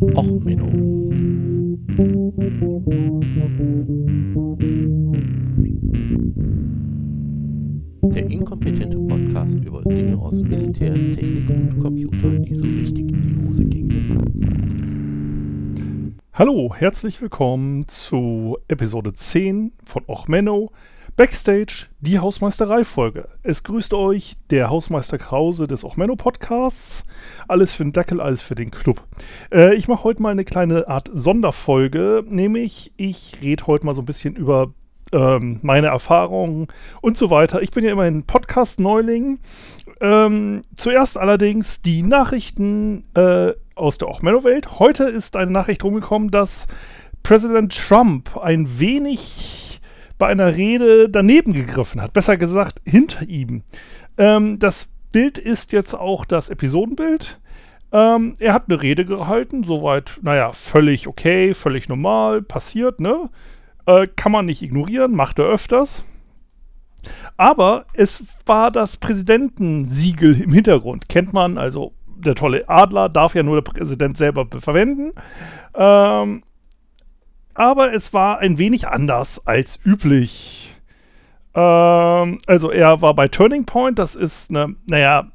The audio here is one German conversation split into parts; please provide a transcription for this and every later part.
Och, Menno. Der inkompetente Podcast über Dinge aus Militär, Technik und Computer, die so richtig in die Hose gingen. Hallo, herzlich willkommen zu Episode 10 von Och Menno. Backstage, die Hausmeisterei-Folge. Es grüßt euch der Hausmeister Krause des Ochmenno Podcasts. Alles für den Dackel, alles für den Club. Äh, ich mache heute mal eine kleine Art Sonderfolge, nämlich ich rede heute mal so ein bisschen über ähm, meine Erfahrungen und so weiter. Ich bin ja immerhin Podcast-Neuling. Ähm, zuerst allerdings die Nachrichten äh, aus der Ochmenno-Welt. Heute ist eine Nachricht rumgekommen, dass Präsident Trump ein wenig bei einer Rede daneben gegriffen hat. Besser gesagt, hinter ihm. Ähm, das Bild ist jetzt auch das Episodenbild. Ähm, er hat eine Rede gehalten, soweit, naja, völlig okay, völlig normal, passiert, ne? Äh, kann man nicht ignorieren, macht er öfters. Aber es war das Präsidentensiegel im Hintergrund. Kennt man, also der tolle Adler darf ja nur der Präsident selber verwenden. Ähm, aber es war ein wenig anders als üblich. Ähm, also er war bei Turning Point, das ist eine, naja,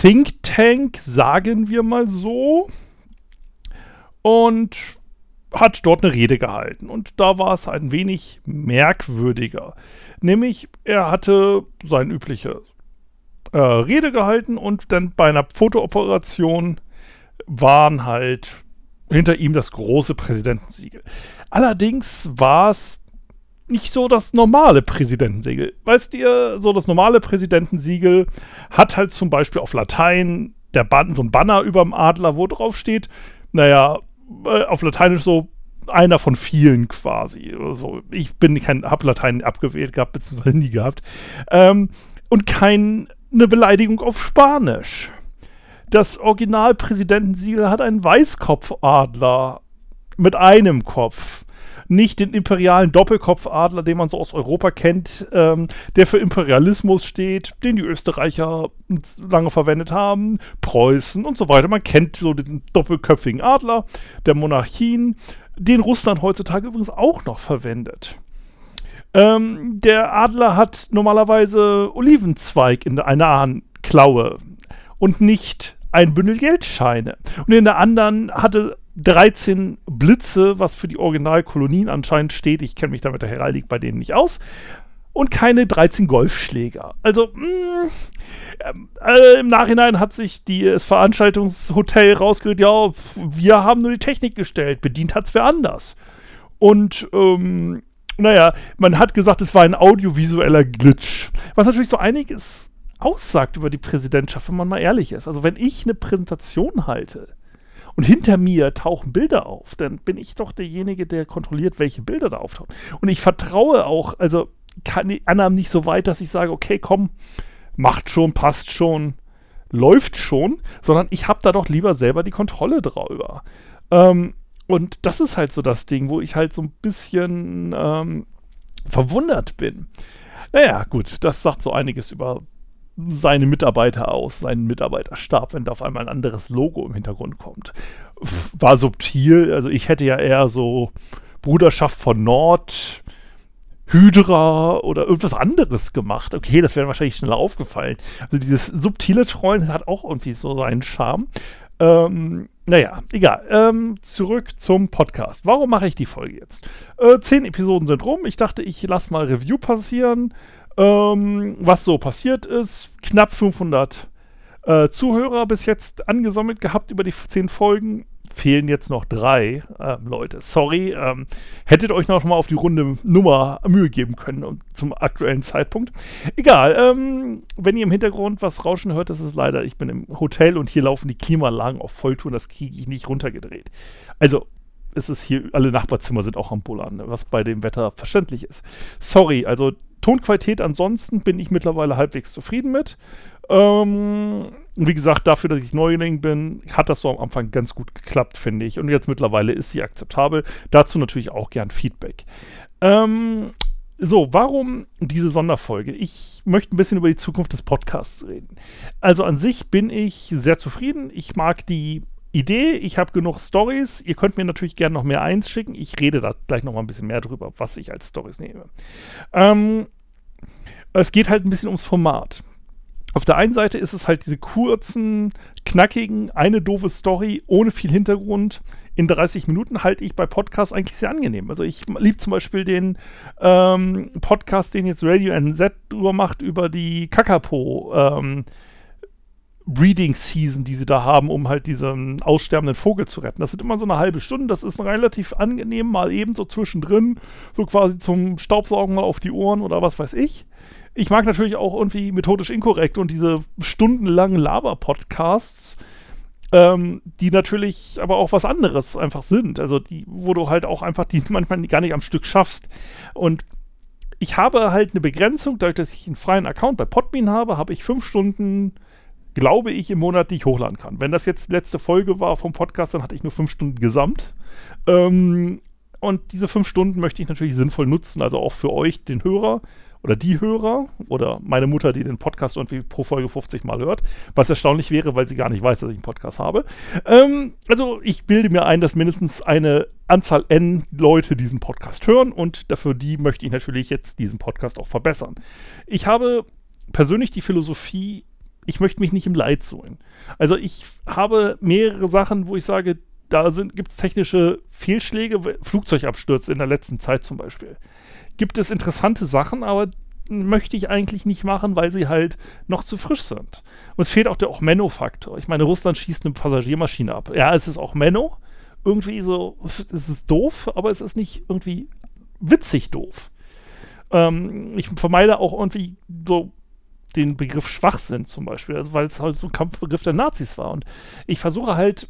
Think Tank, sagen wir mal so. Und hat dort eine Rede gehalten. Und da war es ein wenig merkwürdiger. Nämlich, er hatte seine übliche äh, Rede gehalten und dann bei einer Fotooperation waren halt hinter ihm das große Präsidentensiegel. Allerdings war es nicht so das normale Präsidentensiegel. Weißt ihr, so das normale Präsidentensiegel hat halt zum Beispiel auf Latein der Ban so ein Banner über dem Adler, wo drauf steht, naja, äh, auf Lateinisch so einer von vielen quasi. Also ich bin kein, hab Latein abgewählt gehabt, beziehungsweise nie gehabt. Ähm, und keine Beleidigung auf Spanisch. Das Originalpräsidentensiegel hat einen Weißkopfadler mit einem Kopf. Nicht den imperialen Doppelkopfadler, den man so aus Europa kennt, ähm, der für Imperialismus steht, den die Österreicher lange verwendet haben, Preußen und so weiter. Man kennt so den doppelköpfigen Adler der Monarchien, den Russland heutzutage übrigens auch noch verwendet. Ähm, der Adler hat normalerweise Olivenzweig in einer Klaue und nicht ein Bündel Geldscheine. Und in der anderen hatte 13 Blitze, was für die Originalkolonien anscheinend steht. Ich kenne mich damit der Heraldik bei denen nicht aus. Und keine 13 Golfschläger. Also, mh, mm, äh, im Nachhinein hat sich das Veranstaltungshotel rausgeregt, ja, wir haben nur die Technik gestellt, bedient hat es wer anders. Und, ähm, naja, man hat gesagt, es war ein audiovisueller Glitch. Was natürlich so einiges aussagt über die Präsidentschaft, wenn man mal ehrlich ist. Also wenn ich eine Präsentation halte und hinter mir tauchen Bilder auf, dann bin ich doch derjenige, der kontrolliert, welche Bilder da auftauchen. Und ich vertraue auch, also kann die Annahmen nicht so weit, dass ich sage, okay, komm, macht schon, passt schon, läuft schon, sondern ich habe da doch lieber selber die Kontrolle drüber. Ähm, und das ist halt so das Ding, wo ich halt so ein bisschen ähm, verwundert bin. Naja, gut, das sagt so einiges über seine Mitarbeiter aus, seinen Mitarbeiterstab, wenn da auf einmal ein anderes Logo im Hintergrund kommt. War subtil, also ich hätte ja eher so Bruderschaft von Nord, Hydra oder irgendwas anderes gemacht. Okay, das wäre wahrscheinlich schneller aufgefallen. Also dieses subtile Treuen hat auch irgendwie so seinen Charme. Ähm, naja, egal. Ähm, zurück zum Podcast. Warum mache ich die Folge jetzt? Äh, zehn Episoden sind rum. Ich dachte, ich lasse mal Review passieren ähm, was so passiert ist. Knapp 500 äh, Zuhörer bis jetzt angesammelt gehabt über die 10 Folgen. Fehlen jetzt noch drei ähm, Leute. Sorry, ähm, hättet euch noch mal auf die runde Nummer Mühe geben können zum aktuellen Zeitpunkt. Egal, ähm, wenn ihr im Hintergrund was rauschen hört, das ist leider, ich bin im Hotel und hier laufen die Klimaanlagen auf Volltour, das kriege ich nicht runtergedreht. Also, es ist hier, alle Nachbarzimmer sind auch am Bullern, was bei dem Wetter verständlich ist. Sorry, also Tonqualität ansonsten bin ich mittlerweile halbwegs zufrieden mit. Ähm, wie gesagt, dafür, dass ich Neuling bin, hat das so am Anfang ganz gut geklappt, finde ich. Und jetzt mittlerweile ist sie akzeptabel. Dazu natürlich auch gern Feedback. Ähm, so, warum diese Sonderfolge? Ich möchte ein bisschen über die Zukunft des Podcasts reden. Also an sich bin ich sehr zufrieden. Ich mag die Idee, ich habe genug Stories. Ihr könnt mir natürlich gerne noch mehr eins schicken. Ich rede da gleich noch mal ein bisschen mehr drüber, was ich als Stories nehme. Ähm, es geht halt ein bisschen ums Format. Auf der einen Seite ist es halt diese kurzen, knackigen, eine doofe Story ohne viel Hintergrund in 30 Minuten halte ich bei Podcasts eigentlich sehr angenehm. Also ich liebe zum Beispiel den ähm, Podcast, den jetzt Radio NZ drüber macht, über die Kakapo ähm, Breeding Season, die sie da haben, um halt diesen aussterbenden Vogel zu retten. Das sind immer so eine halbe Stunde. Das ist relativ angenehm, mal eben so zwischendrin, so quasi zum Staubsaugen mal auf die Ohren oder was weiß ich. Ich mag natürlich auch irgendwie methodisch inkorrekt und diese stundenlangen Laber-Podcasts, ähm, die natürlich aber auch was anderes einfach sind. Also die, wo du halt auch einfach die manchmal gar nicht am Stück schaffst. Und ich habe halt eine Begrenzung, dadurch, dass ich einen freien Account bei Podbean habe, habe ich fünf Stunden, glaube ich, im Monat, die ich hochladen kann. Wenn das jetzt letzte Folge war vom Podcast, dann hatte ich nur fünf Stunden gesamt. Ähm, und diese fünf Stunden möchte ich natürlich sinnvoll nutzen, also auch für euch, den Hörer oder die Hörer oder meine Mutter, die den Podcast irgendwie pro Folge 50 Mal hört, was erstaunlich wäre, weil sie gar nicht weiß, dass ich einen Podcast habe. Ähm, also ich bilde mir ein, dass mindestens eine Anzahl N Leute diesen Podcast hören und dafür die möchte ich natürlich jetzt diesen Podcast auch verbessern. Ich habe persönlich die Philosophie, ich möchte mich nicht im Leid suhlen. Also ich habe mehrere Sachen, wo ich sage, da gibt es technische Fehlschläge, Flugzeugabstürze in der letzten Zeit zum Beispiel gibt es interessante Sachen, aber möchte ich eigentlich nicht machen, weil sie halt noch zu frisch sind. Und es fehlt auch der auch Menno-Faktor. Ich meine, Russland schießt eine Passagiermaschine ab. Ja, es ist auch Menno. Irgendwie so, es ist doof, aber es ist nicht irgendwie witzig doof. Ähm, ich vermeide auch irgendwie so den Begriff Schwachsinn zum Beispiel, also weil es halt so ein Kampfbegriff der Nazis war. Und ich versuche halt,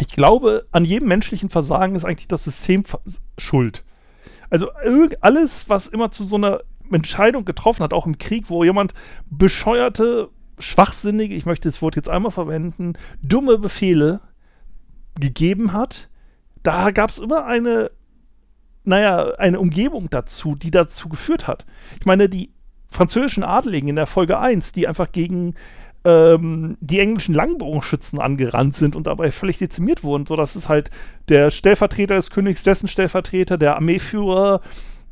ich glaube, an jedem menschlichen Versagen ist eigentlich das System schuld. Also alles, was immer zu so einer Entscheidung getroffen hat, auch im Krieg, wo jemand bescheuerte, schwachsinnige, ich möchte das Wort jetzt einmal verwenden, dumme Befehle gegeben hat, da gab es immer eine, naja, eine Umgebung dazu, die dazu geführt hat. Ich meine, die französischen Adeligen in der Folge 1, die einfach gegen ähm, die englischen Langbogenschützen angerannt sind und dabei völlig dezimiert wurden, sodass es halt der Stellvertreter des Königs, dessen Stellvertreter, der Armeeführer,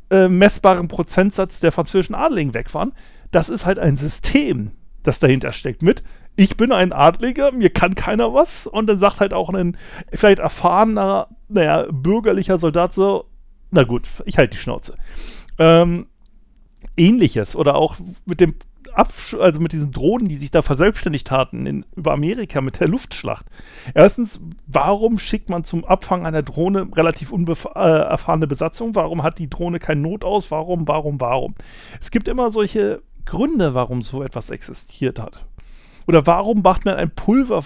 äh, messbaren Prozentsatz der französischen Adeligen weg waren. Das ist halt ein System, das dahinter steckt mit. Ich bin ein Adliger, mir kann keiner was. Und dann sagt halt auch ein vielleicht erfahrener, naja, bürgerlicher Soldat so, na gut, ich halte die Schnauze. Ähm, ähnliches oder auch mit dem Absch also mit diesen Drohnen, die sich da verselbstständigt hatten in, über Amerika mit der Luftschlacht. Erstens, warum schickt man zum Abfang einer Drohne relativ unerfahrene äh, Besatzung? Warum hat die Drohne keinen Not aus? Warum, warum, warum? Es gibt immer solche Gründe, warum so etwas existiert hat. Oder warum macht man ein Pulver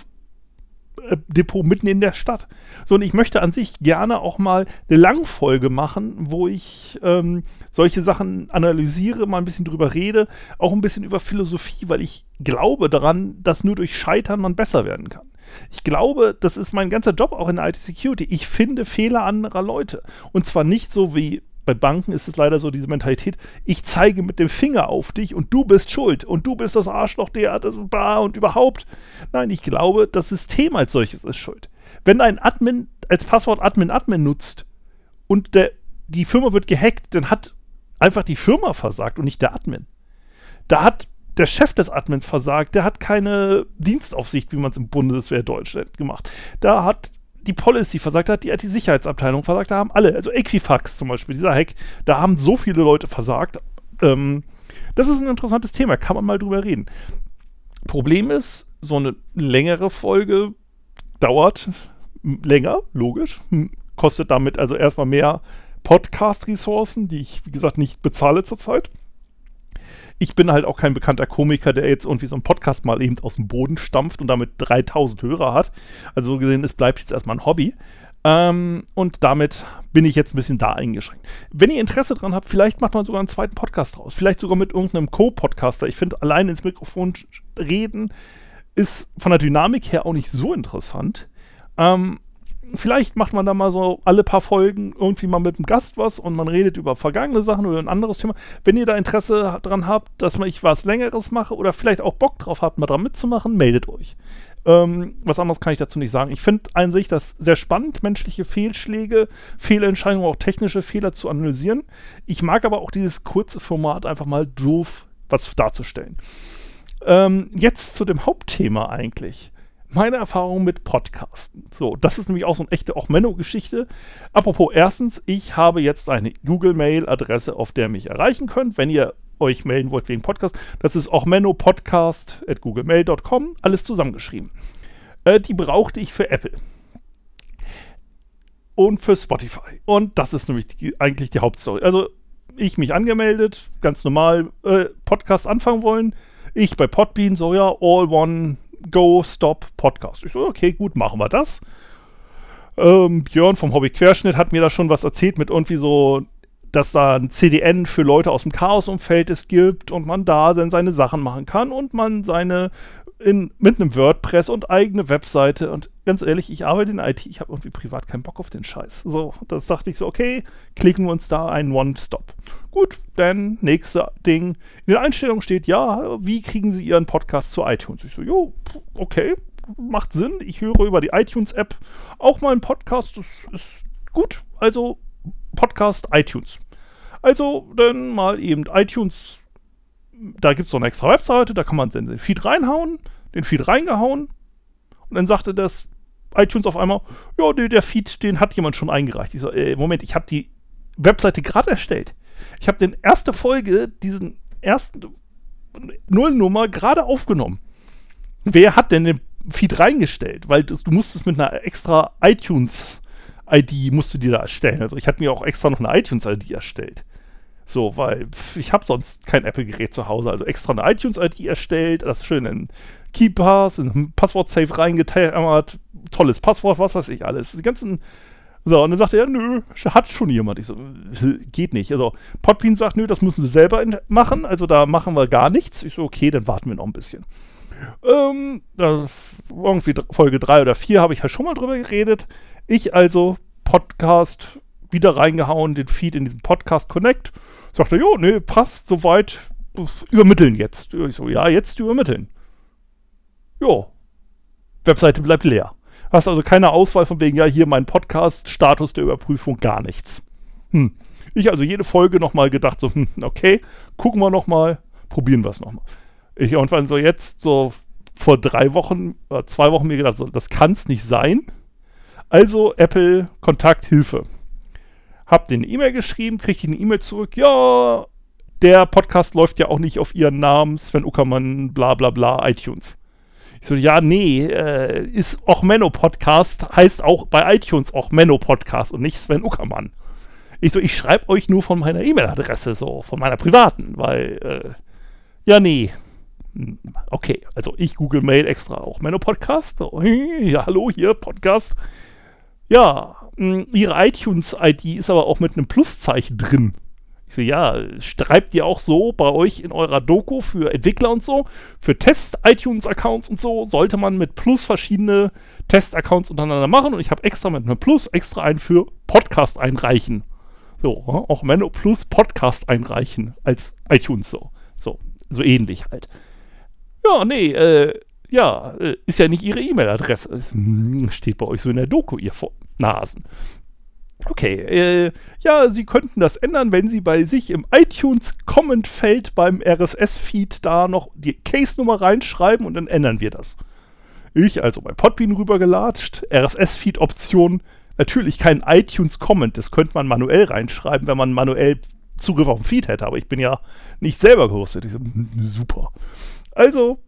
Depot mitten in der Stadt. So, und ich möchte an sich gerne auch mal eine Langfolge machen, wo ich ähm, solche Sachen analysiere, mal ein bisschen drüber rede, auch ein bisschen über Philosophie, weil ich glaube daran, dass nur durch Scheitern man besser werden kann. Ich glaube, das ist mein ganzer Job auch in der IT-Security. Ich finde Fehler anderer Leute. Und zwar nicht so wie bei Banken ist es leider so diese Mentalität, ich zeige mit dem Finger auf dich und du bist schuld und du bist das Arschloch, der hat das und überhaupt. Nein, ich glaube, das System als solches ist schuld. Wenn ein Admin als Passwort Admin Admin nutzt und der, die Firma wird gehackt, dann hat einfach die Firma versagt und nicht der Admin. Da hat der Chef des Admins versagt, der hat keine Dienstaufsicht, wie man es im Bundeswehr Deutschland gemacht. Da hat die Policy versagt hat, die IT-Sicherheitsabteilung versagt, da haben alle, also Equifax zum Beispiel, dieser Hack, da haben so viele Leute versagt. Ähm, das ist ein interessantes Thema, kann man mal drüber reden. Problem ist, so eine längere Folge dauert länger, logisch, hm, kostet damit also erstmal mehr Podcast-Ressourcen, die ich, wie gesagt, nicht bezahle zurzeit ich bin halt auch kein bekannter Komiker, der jetzt irgendwie so einen Podcast mal eben aus dem Boden stampft und damit 3000 Hörer hat. Also so gesehen, es bleibt jetzt erstmal ein Hobby. Ähm, und damit bin ich jetzt ein bisschen da eingeschränkt. Wenn ihr Interesse dran habt, vielleicht macht man sogar einen zweiten Podcast draus. Vielleicht sogar mit irgendeinem Co-Podcaster. Ich finde, allein ins Mikrofon reden ist von der Dynamik her auch nicht so interessant. Ähm, vielleicht macht man da mal so alle paar Folgen irgendwie mal mit einem Gast was und man redet über vergangene Sachen oder ein anderes Thema. Wenn ihr da Interesse dran habt, dass ich was Längeres mache oder vielleicht auch Bock drauf habt, mal dran mitzumachen, meldet euch. Ähm, was anderes kann ich dazu nicht sagen. Ich finde an sich das sehr spannend, menschliche Fehlschläge, Fehlentscheidungen, auch technische Fehler zu analysieren. Ich mag aber auch dieses kurze Format einfach mal doof was darzustellen. Ähm, jetzt zu dem Hauptthema eigentlich. Meine Erfahrung mit Podcasten. So, das ist nämlich auch so eine echte auch Menno-Geschichte. Apropos, erstens, ich habe jetzt eine Google-Mail-Adresse, auf der ihr mich erreichen könnt, wenn ihr euch melden wollt wegen Podcast. Das ist auch mennopodcast.googlemail.com, alles zusammengeschrieben. Äh, die brauchte ich für Apple. Und für Spotify. Und das ist nämlich die, eigentlich die Hauptstory. Also, ich mich angemeldet, ganz normal äh, Podcast anfangen wollen. Ich bei Podbean so, ja, all one Go Stop Podcast. Ich so, okay, gut, machen wir das. Ähm, Björn vom Hobby Querschnitt hat mir da schon was erzählt mit irgendwie so, dass da ein CDN für Leute aus dem Chaos-Umfeld es gibt und man da dann seine Sachen machen kann und man seine in, mit einem WordPress und eigene Webseite. Und ganz ehrlich, ich arbeite in IT, ich habe irgendwie privat keinen Bock auf den Scheiß. So, das dachte ich so, okay, klicken wir uns da einen One-Stop. Gut, dann nächste Ding. In der Einstellung steht, ja, wie kriegen Sie Ihren Podcast zu iTunes? Ich so, jo, okay, macht Sinn. Ich höre über die iTunes-App auch mal einen Podcast, das ist gut. Also Podcast iTunes. Also dann mal eben iTunes da gibt es so eine extra Webseite, da kann man den Feed reinhauen, den Feed reingehauen und dann sagte das iTunes auf einmal, ja, der, der Feed, den hat jemand schon eingereicht. Ich so, äh, Moment, ich habe die Webseite gerade erstellt. Ich habe den erste Folge, diesen ersten Nullnummer gerade aufgenommen. Wer hat denn den Feed reingestellt? Weil du, du musstest mit einer extra iTunes-ID musst du dir da erstellen. Also ich hatte mir auch extra noch eine iTunes-ID erstellt. So, weil pf, ich habe sonst kein Apple-Gerät zu Hause. Also extra eine iTunes-ID erstellt, das schön in KeyPass, in Passwort-Safe reingetammert, tolles Passwort, was weiß ich alles. Die ganzen. So, und dann sagt er, nö, hat schon jemand. Ich so, geht nicht. Also, Podbean sagt, nö, das müssen sie selber machen, also da machen wir gar nichts. Ich so, okay, dann warten wir noch ein bisschen. Ähm, irgendwie Folge 3 oder 4 habe ich halt schon mal drüber geredet. Ich also Podcast wieder reingehauen, den Feed in diesen Podcast Connect Sagt er, jo, nee, passt soweit. Übermitteln jetzt. Ich so, ja, jetzt übermitteln. Jo. Webseite bleibt leer. Hast also keine Auswahl von wegen, ja, hier mein Podcast, Status der Überprüfung, gar nichts. Hm. Ich also jede Folge nochmal gedacht, so, hm, okay, gucken wir nochmal, probieren wir es nochmal. Ich irgendwann so jetzt, so vor drei Wochen, äh, zwei Wochen mir gedacht, so, das kann es nicht sein. Also Apple Kontakt Hilfe hab den E-Mail geschrieben, kriege eine E-Mail zurück, ja, der Podcast läuft ja auch nicht auf ihren Namen, Sven Uckermann, bla bla bla, iTunes. Ich so, ja, nee, äh, ist auch Menno Podcast, heißt auch bei iTunes auch Menno Podcast und nicht Sven Uckermann. Ich so, ich schreibe euch nur von meiner E-Mail-Adresse, so, von meiner privaten, weil, äh, ja, nee. Hm, okay, also ich Google Mail extra auch Menno Podcast. Ja, hallo, hier, Podcast. Ja, hm, ihre iTunes-ID ist aber auch mit einem Pluszeichen drin. Ich so, ja, schreibt ihr auch so bei euch in eurer Doku für Entwickler und so, für Test-iTunes-Accounts und so, sollte man mit Plus verschiedene Test-Accounts untereinander machen und ich habe extra mit einem Plus extra einen für Podcast einreichen. So, auch Menno Plus Podcast einreichen als iTunes so. So, so ähnlich halt. Ja, nee, äh, ja, äh, ist ja nicht ihre E-Mail-Adresse. Hm, steht bei euch so in der Doku, ihr Nasen. Okay, äh, ja, Sie könnten das ändern, wenn Sie bei sich im iTunes-Comment-Feld beim RSS-Feed da noch die Case-Nummer reinschreiben und dann ändern wir das. Ich also bei Podbean rübergelatscht, RSS-Feed-Option, natürlich kein iTunes-Comment, das könnte man manuell reinschreiben, wenn man manuell Zugriff auf den Feed hätte, aber ich bin ja nicht selber gehostet. Ich so, super. Also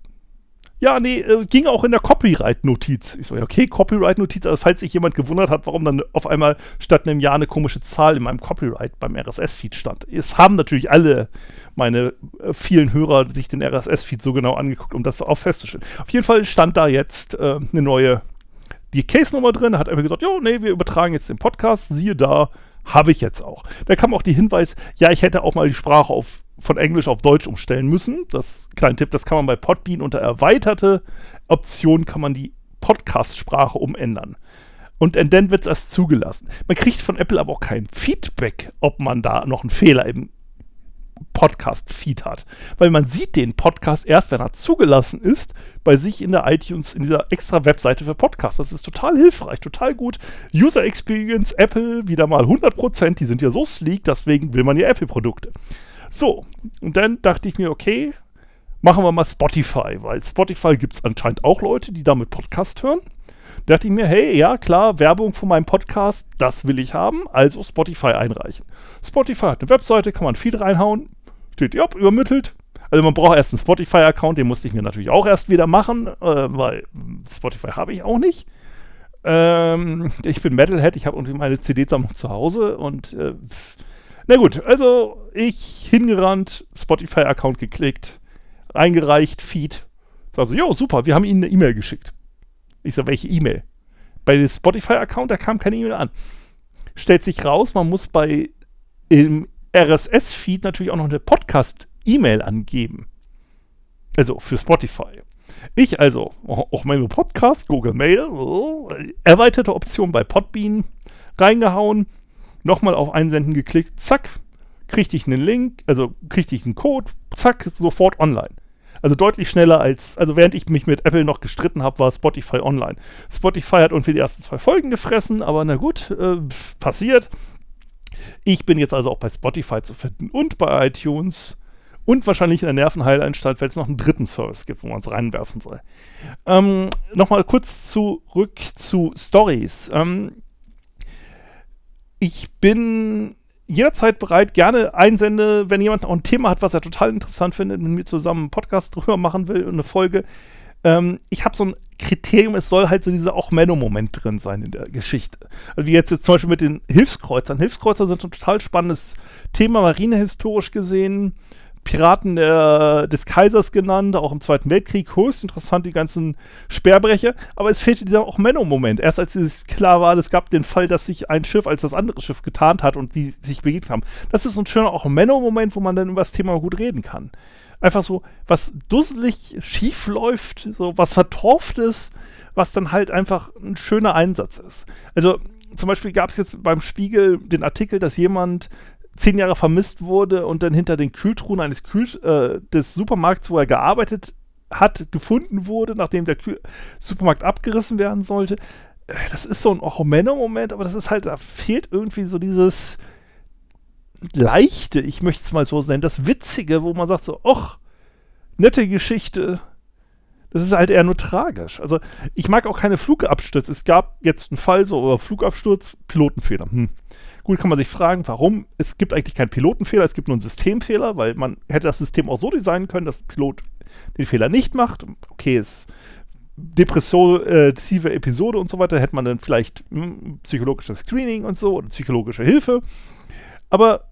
ja, nee, äh, ging auch in der Copyright-Notiz. Ich so, ja, okay, Copyright-Notiz, also falls sich jemand gewundert hat, warum dann auf einmal statt einem Jahr eine komische Zahl in meinem Copyright beim RSS-Feed stand. Es haben natürlich alle meine äh, vielen Hörer sich den RSS-Feed so genau angeguckt, um das auch festzustellen. Auf jeden Fall stand da jetzt äh, eine neue, die Case-Nummer drin, hat einfach gesagt, ja, nee, wir übertragen jetzt den Podcast, siehe da, habe ich jetzt auch. Da kam auch die Hinweis, ja, ich hätte auch mal die Sprache auf von Englisch auf Deutsch umstellen müssen. Das kleine Tipp, das kann man bei Podbean unter erweiterte Option kann man die Podcast-Sprache umändern. Und dann wird es erst zugelassen. Man kriegt von Apple aber auch kein Feedback, ob man da noch einen Fehler im Podcast-Feed hat. Weil man sieht den Podcast erst, wenn er zugelassen ist, bei sich in der iTunes, in dieser extra Webseite für Podcasts. Das ist total hilfreich, total gut. User Experience, Apple, wieder mal 100%, die sind ja so sleek, deswegen will man ja Apple-Produkte. So, und dann dachte ich mir, okay, machen wir mal Spotify, weil Spotify gibt es anscheinend auch Leute, die damit Podcast hören. Da dachte ich mir, hey, ja, klar, Werbung von meinem Podcast, das will ich haben, also Spotify einreichen. Spotify hat eine Webseite, kann man Feed reinhauen, steht, ja, übermittelt. Also man braucht erst einen Spotify-Account, den musste ich mir natürlich auch erst wieder machen, äh, weil Spotify habe ich auch nicht. Ähm, ich bin Metalhead, ich habe irgendwie meine CD-Sammlung zu Hause und äh, na gut, also ich hingerannt, Spotify-Account geklickt, reingereicht, Feed. Sag so, jo, super, wir haben Ihnen eine E-Mail geschickt. Ich sag, welche E-Mail? Bei dem Spotify-Account, da kam keine E-Mail an. Stellt sich raus, man muss bei im RSS-Feed natürlich auch noch eine Podcast-E-Mail angeben. Also für Spotify. Ich also, auch meine Podcast, Google Mail, erweiterte Option bei Podbean reingehauen, nochmal auf Einsenden geklickt, zack, kriegte ich einen Link, also kriegte ich einen Code, zack, sofort online. Also deutlich schneller als, also während ich mich mit Apple noch gestritten habe, war Spotify online. Spotify hat irgendwie die ersten zwei Folgen gefressen, aber na gut, äh, passiert. Ich bin jetzt also auch bei Spotify zu finden und bei iTunes und wahrscheinlich in der Nervenheilanstalt, weil es noch einen dritten Service gibt, wo man es reinwerfen soll. Ähm, Nochmal kurz zurück zu Stories. Ähm, ich bin jederzeit bereit, gerne einsende, wenn jemand auch ein Thema hat, was er total interessant findet, mit mir zusammen einen Podcast drüber machen will und eine Folge. Ähm, ich habe so ein Kriterium, es soll halt so dieser auch Menno-Moment drin sein in der Geschichte. Also wie jetzt, jetzt zum Beispiel mit den Hilfskreuzern. Hilfskreuzer sind ein total spannendes Thema, marinehistorisch gesehen. Piraten der, des Kaisers genannt, auch im Zweiten Weltkrieg, höchst interessant, die ganzen Sperrbrecher. Aber es fehlte dieser auch Menno-Moment. Erst als es klar war, es gab den Fall, dass sich ein Schiff als das andere Schiff getarnt hat und die sich begegnet haben. Das ist ein schöner auch Menno-Moment, wo man dann über das Thema gut reden kann. Einfach so, was dusselig schief läuft, so was vertorft ist, was dann halt einfach ein schöner Einsatz ist. Also zum Beispiel gab es jetzt beim Spiegel den Artikel, dass jemand zehn Jahre vermisst wurde und dann hinter den Kühltruhen eines Kühl äh, des Supermarkts, wo er gearbeitet hat, gefunden wurde, nachdem der Kühl Supermarkt abgerissen werden sollte. Äh, das ist so ein Ochomeno-Moment, aber das ist halt, da fehlt irgendwie so dieses Leichte, ich möchte es mal so nennen, das Witzige, wo man sagt so, ach, nette Geschichte. Das ist halt eher nur tragisch. Also, ich mag auch keine Flugabstürze. Es gab jetzt einen Fall, so, Flugabsturz, Pilotenfehler. Hm. Gut, kann man sich fragen, warum? Es gibt eigentlich keinen Pilotenfehler, es gibt nur einen Systemfehler, weil man hätte das System auch so designen können, dass der Pilot den Fehler nicht macht. Okay, es depressive Episode und so weiter, hätte man dann vielleicht hm, psychologisches Screening und so oder psychologische Hilfe. Aber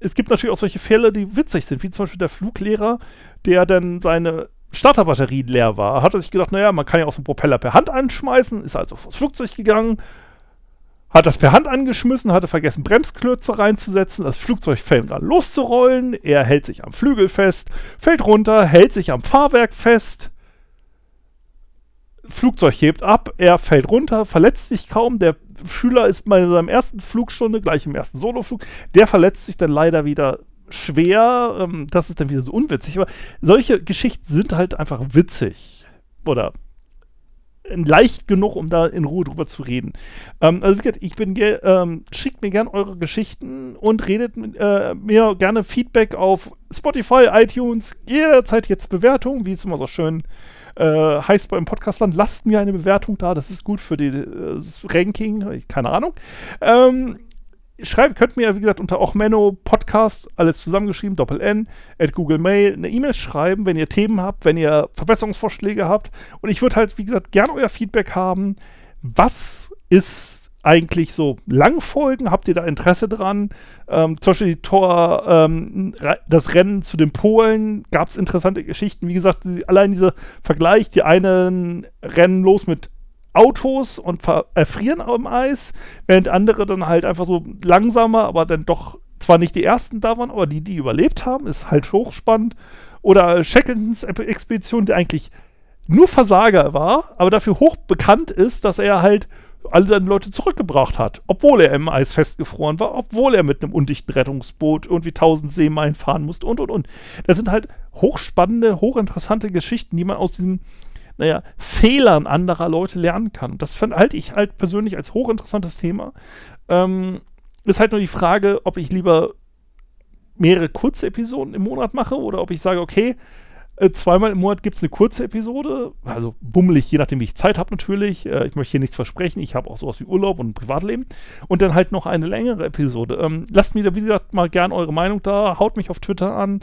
es gibt natürlich auch solche Fälle, die witzig sind, wie zum Beispiel der Fluglehrer, der dann seine Starterbatterie leer war. Hat er sich gedacht, naja, man kann ja auch so einen Propeller per Hand anschmeißen, ist also vors Flugzeug gegangen, hat das per Hand angeschmissen, hatte vergessen, Bremsklötze reinzusetzen. Das Flugzeug fängt an loszurollen. Er hält sich am Flügel fest, fällt runter, hält sich am Fahrwerk fest. Flugzeug hebt ab, er fällt runter, verletzt sich kaum. Der Schüler ist bei seinem ersten Flugstunde, gleich im ersten Soloflug, der verletzt sich dann leider wieder schwer. Ähm, das ist dann wieder so unwitzig. Aber solche Geschichten sind halt einfach witzig. Oder leicht genug, um da in Ruhe drüber zu reden. Ähm, also wie gesagt, ich bin, ähm, schickt mir gerne eure Geschichten und redet äh, mir gerne Feedback auf Spotify, iTunes, jederzeit jetzt Bewertung, wie es immer so schön äh, heißt beim Podcastland. Lasst mir eine Bewertung da, das ist gut für die, äh, das Ranking, keine Ahnung. Ähm, schreibt, könnt mir, wie gesagt, unter Ochmenno Podcast, alles zusammengeschrieben, Doppel N, at Google Mail, eine E-Mail schreiben, wenn ihr Themen habt, wenn ihr Verbesserungsvorschläge habt. Und ich würde halt, wie gesagt, gerne euer Feedback haben. Was ist eigentlich so Langfolgen? Habt ihr da Interesse dran? Ähm, zum Beispiel die Tor, ähm, das Rennen zu den Polen, gab es interessante Geschichten. Wie gesagt, allein dieser Vergleich, die einen rennen los mit Autos und erfrieren am Eis, während andere dann halt einfach so langsamer, aber dann doch zwar nicht die ersten da waren, aber die, die überlebt haben, ist halt hochspannend. Oder Shackletons Expedition, die eigentlich nur Versager war, aber dafür hoch bekannt ist, dass er halt alle seine Leute zurückgebracht hat, obwohl er im Eis festgefroren war, obwohl er mit einem undichten Rettungsboot irgendwie tausend Seemeilen fahren musste und und und. Das sind halt hochspannende, hochinteressante Geschichten, die man aus diesen, naja, Fehlern anderer Leute lernen kann. Das halte ich halt persönlich als hochinteressantes Thema. Ähm, ist halt nur die Frage, ob ich lieber mehrere kurze Episoden im Monat mache oder ob ich sage, okay, äh, zweimal im Monat gibt es eine kurze Episode, also bummelig, je nachdem, wie ich Zeit habe natürlich. Äh, ich möchte hier nichts versprechen. Ich habe auch sowas wie Urlaub und Privatleben. Und dann halt noch eine längere Episode. Ähm, lasst mir da, wie gesagt, mal gern eure Meinung da. Haut mich auf Twitter an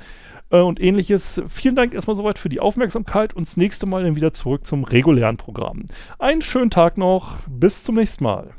und ähnliches. Vielen Dank erstmal soweit für die Aufmerksamkeit und das nächste Mal dann wieder zurück zum regulären Programm. Einen schönen Tag noch. Bis zum nächsten Mal.